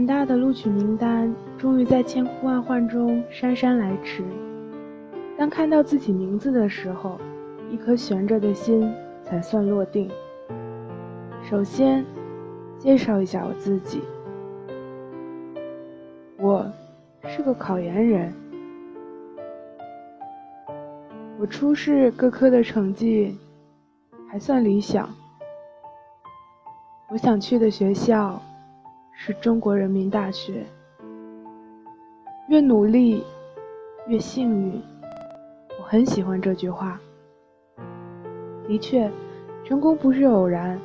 人大的录取名单终于在千呼万唤中姗姗来迟。当看到自己名字的时候，一颗悬着的心才算落定。首先，介绍一下我自己，我是个考研人。我初试各科的成绩还算理想。我想去的学校是中国人民大学。越努力，越幸运。我很喜欢这句话。的确，成功不是偶然，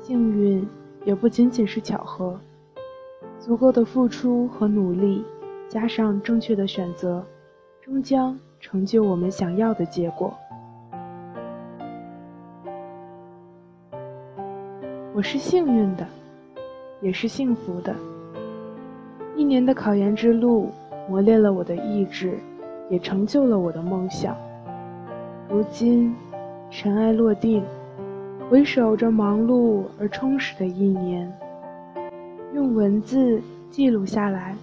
幸运也不仅仅是巧合。足够的付出和努力，加上正确的选择，终将。成就我们想要的结果。我是幸运的，也是幸福的。一年的考研之路磨练了我的意志，也成就了我的梦想。如今尘埃落定，回首这忙碌而充实的一年，用文字记录下来，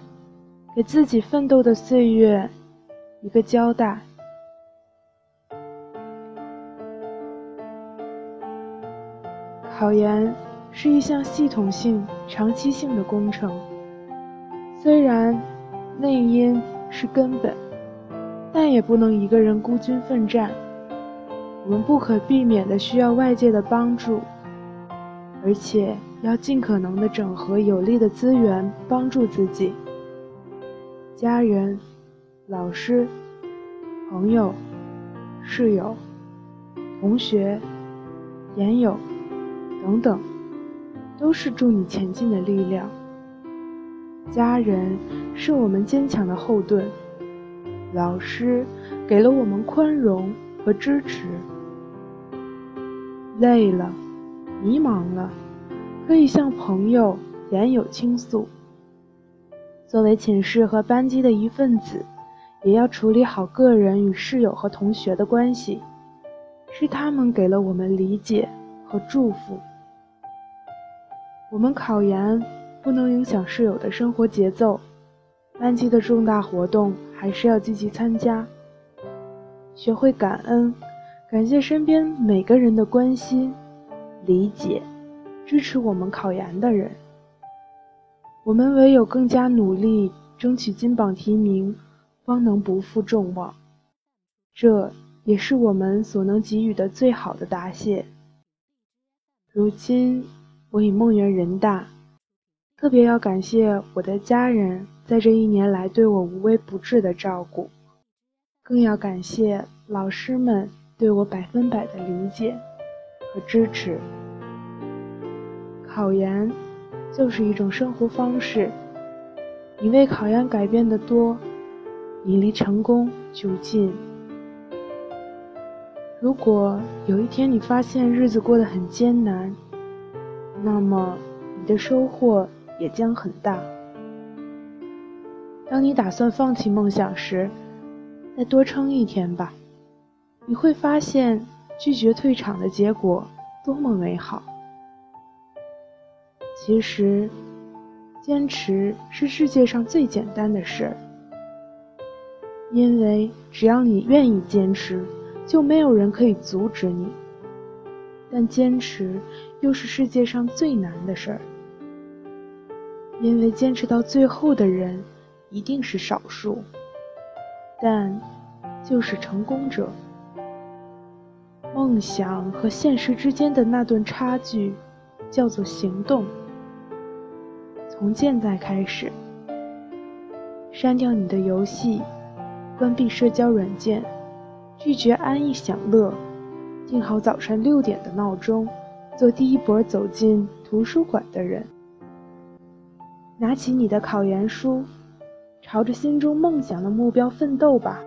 给自己奋斗的岁月。一个交代。考研是一项系统性、长期性的工程。虽然内因是根本，但也不能一个人孤军奋战。我们不可避免的需要外界的帮助，而且要尽可能的整合有利的资源，帮助自己。家人。老师、朋友、室友、同学、研友等等，都是助你前进的力量。家人是我们坚强的后盾，老师给了我们宽容和支持。累了、迷茫了，可以向朋友、研友倾诉。作为寝室和班级的一份子。也要处理好个人与室友和同学的关系，是他们给了我们理解和祝福。我们考研不能影响室友的生活节奏，班级的重大活动还是要积极参加。学会感恩，感谢身边每个人的关心、理解、支持我们考研的人。我们唯有更加努力，争取金榜题名。方能不负众望，这也是我们所能给予的最好的答谢。如今我已梦圆人大，特别要感谢我的家人在这一年来对我无微不至的照顾，更要感谢老师们对我百分百的理解和支持。考研就是一种生活方式，你为考研改变的多。你离成功就近。如果有一天你发现日子过得很艰难，那么你的收获也将很大。当你打算放弃梦想时，再多撑一天吧，你会发现拒绝退场的结果多么美好。其实，坚持是世界上最简单的事儿。因为只要你愿意坚持，就没有人可以阻止你。但坚持又是世界上最难的事儿，因为坚持到最后的人一定是少数，但就是成功者。梦想和现实之间的那段差距，叫做行动。从现在开始，删掉你的游戏。关闭社交软件，拒绝安逸享乐，定好早上六点的闹钟，做第一波走进图书馆的人。拿起你的考研书，朝着心中梦想的目标奋斗吧。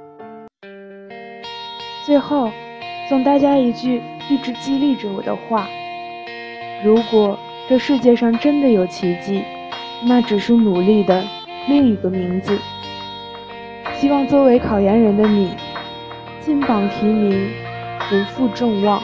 最后，送大家一句一直激励着我的话：如果这世界上真的有奇迹，那只是努力的另一个名字。希望作为考研人的你，金榜题名，不负众望。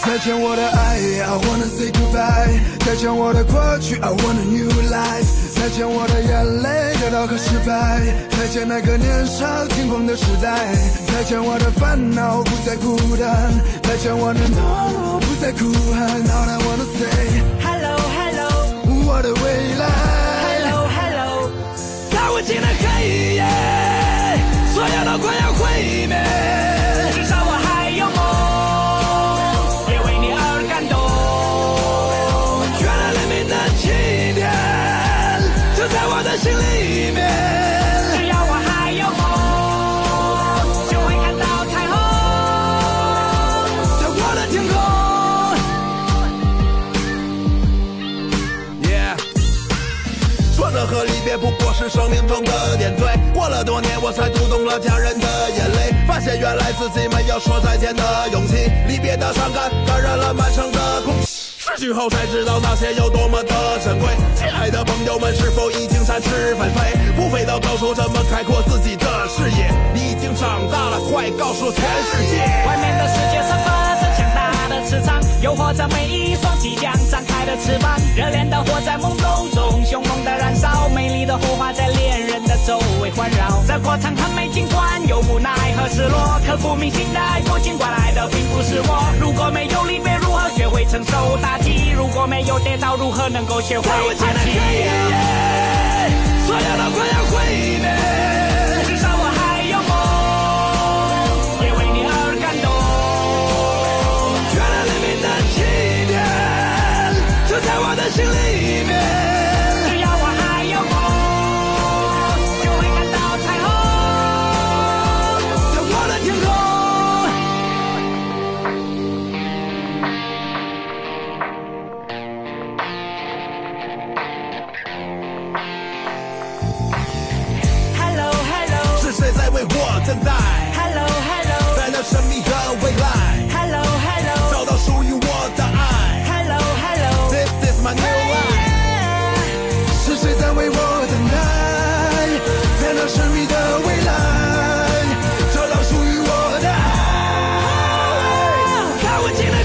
再见我的爱，I wanna say goodbye。再见我的过去，I want a new life。再见我的眼泪，得到和失败。再见那个年少轻狂的时代。再见我的烦恼，不再孤单。再见我的懦弱，不再哭喊。All I wanna say 不过是生命中的点缀。过了多年，我才读懂了家人的眼泪，发现原来自己没有说再见的勇气。离别的伤感感染了满城的空气，失去后才知道那些有多么的珍贵。亲爱的朋友们，是否已经展翅纷飞？不飞到高处，怎么开阔自己的视野？你已经长大了，快告诉全世界，外面的世界散发着强大的磁场，诱惑着每一即将张开的翅膀。热烈的火在懵懂中凶猛的燃烧，美丽的火花在恋人的周围环绕。这过程很美，尽管有无奈和失落，刻骨铭心的爱过，尽管爱的并不是我。如果没有离别，如何学会承受打击？如果没有跌倒，如何能够学会爬起？所有都快要毁灭。あちら。